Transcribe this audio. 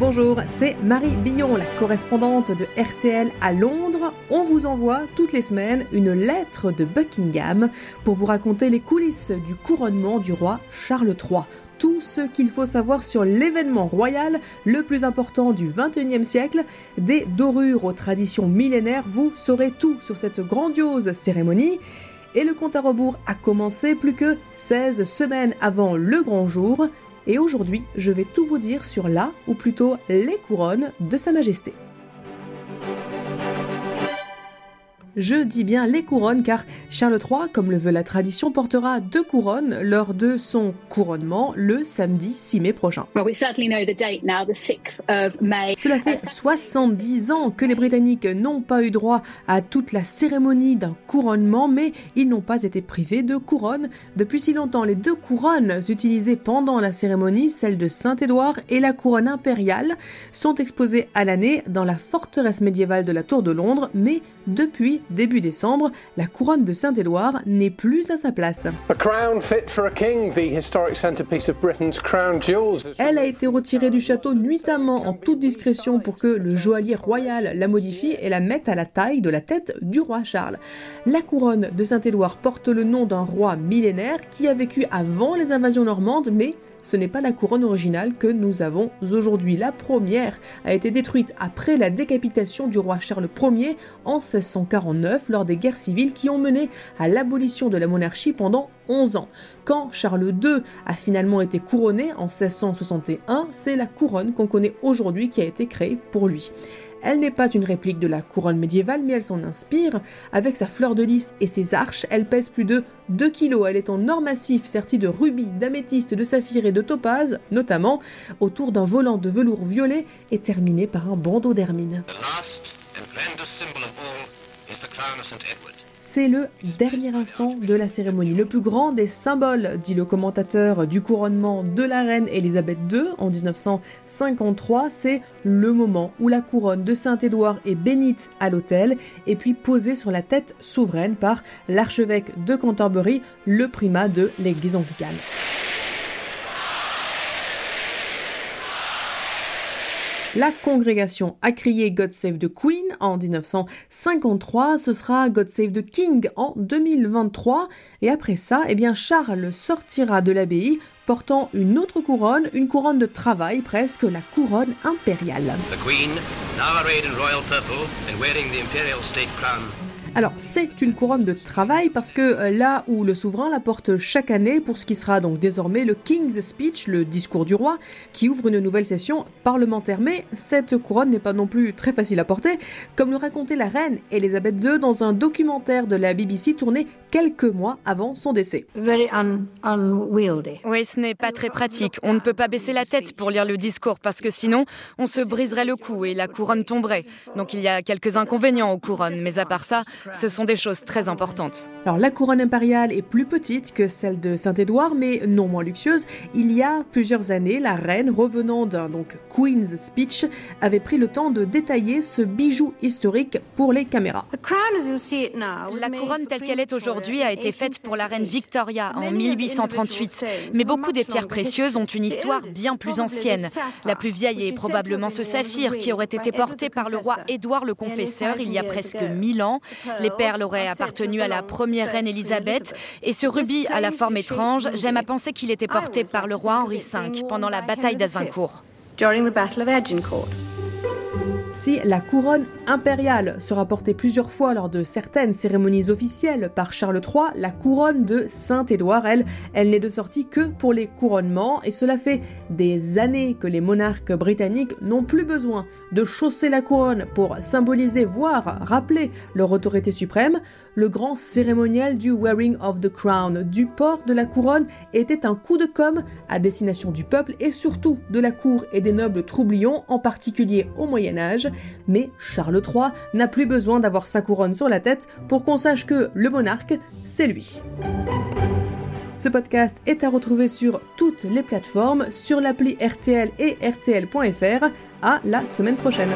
Bonjour, c'est Marie Billon, la correspondante de RTL à Londres. On vous envoie toutes les semaines une lettre de Buckingham pour vous raconter les coulisses du couronnement du roi Charles III. Tout ce qu'il faut savoir sur l'événement royal le plus important du XXIe siècle. Des dorures aux traditions millénaires, vous saurez tout sur cette grandiose cérémonie. Et le compte à rebours a commencé plus que 16 semaines avant le grand jour. Et aujourd'hui, je vais tout vous dire sur la, ou plutôt les couronnes de Sa Majesté. Je dis bien les couronnes car Charles III, comme le veut la tradition, portera deux couronnes lors de son couronnement le samedi 6 mai prochain. Cela fait 70 ans que les Britanniques n'ont pas eu droit à toute la cérémonie d'un couronnement, mais ils n'ont pas été privés de couronne. Depuis si longtemps, les deux couronnes utilisées pendant la cérémonie, celle de Saint-Édouard et la couronne impériale, sont exposées à l'année dans la forteresse médiévale de la Tour de Londres, mais depuis début décembre, la couronne de Saint-Édouard n'est plus à sa place. Elle a été retirée du château nuitamment en toute discrétion pour que le joaillier royal la modifie et la mette à la taille de la tête du roi Charles. La couronne de Saint-Édouard porte le nom d'un roi millénaire qui a vécu avant les invasions normandes, mais ce n'est pas la couronne originale que nous avons aujourd'hui. La première a été détruite après la décapitation du roi Charles Ier en 1649 lors des guerres civiles qui ont mené à l'abolition de la monarchie pendant 11 ans. Quand Charles II a finalement été couronné en 1661, c'est la couronne qu'on connaît aujourd'hui qui a été créée pour lui. Elle n'est pas une réplique de la couronne médiévale, mais elle s'en inspire. Avec sa fleur de lys et ses arches, elle pèse plus de 2 kg. Elle est en or massif serti de rubis, d'améthyste, de saphir et de topaz, notamment, autour d'un volant de velours violet et terminé par un bandeau d'hermine. C'est le dernier instant de la cérémonie, le plus grand des symboles, dit le commentateur du couronnement de la reine Elisabeth II en 1953. C'est le moment où la couronne de Saint-Édouard est bénite à l'autel et puis posée sur la tête souveraine par l'archevêque de Canterbury, le primat de l'église anglicane. La congrégation a crié God Save the Queen en 1953, ce sera God Save the King en 2023, et après ça, eh bien Charles sortira de l'abbaye portant une autre couronne, une couronne de travail presque, la couronne impériale. The Queen, now arrayed in royal purple and wearing the imperial state crown, alors c'est une couronne de travail parce que euh, là où le souverain la porte chaque année pour ce qui sera donc désormais le King's Speech, le discours du roi, qui ouvre une nouvelle session parlementaire. Mais cette couronne n'est pas non plus très facile à porter, comme le racontait la reine Elisabeth II dans un documentaire de la BBC tourné quelques mois avant son décès. Oui, ce n'est pas très pratique. On ne peut pas baisser la tête pour lire le discours parce que sinon on se briserait le cou et la couronne tomberait. Donc il y a quelques inconvénients aux couronnes, mais à part ça, ce sont des choses très importantes. Alors la couronne impériale est plus petite que celle de Saint-Édouard, mais non moins luxueuse. Il y a plusieurs années, la reine, revenant d'un donc Queen's Speech, avait pris le temps de détailler ce bijou historique pour les caméras. La couronne telle qu'elle est aujourd'hui a été faite pour la reine Victoria en 1838, mais beaucoup des pierres précieuses ont une histoire bien plus ancienne. La plus vieille est probablement ce saphir qui aurait été porté par le roi Édouard le Confesseur il y a presque 1000 ans. Les perles auraient appartenu à la première reine Elisabeth. Et ce rubis à la forme étrange, j'aime à penser qu'il était porté par le roi Henri V pendant la bataille d'Azincourt. Si la couronne impériale sera portée plusieurs fois lors de certaines cérémonies officielles par Charles III, la couronne de Saint-Édouard, elle, elle n'est de sortie que pour les couronnements et cela fait des années que les monarques britanniques n'ont plus besoin de chausser la couronne pour symboliser, voire rappeler leur autorité suprême. Le grand cérémonial du wearing of the crown, du port de la couronne, était un coup de com' à destination du peuple et surtout de la cour et des nobles troublions, en particulier au Moyen Âge mais Charles III n'a plus besoin d'avoir sa couronne sur la tête pour qu'on sache que le monarque, c'est lui. Ce podcast est à retrouver sur toutes les plateformes, sur l'appli RTL et RTL.fr. À la semaine prochaine.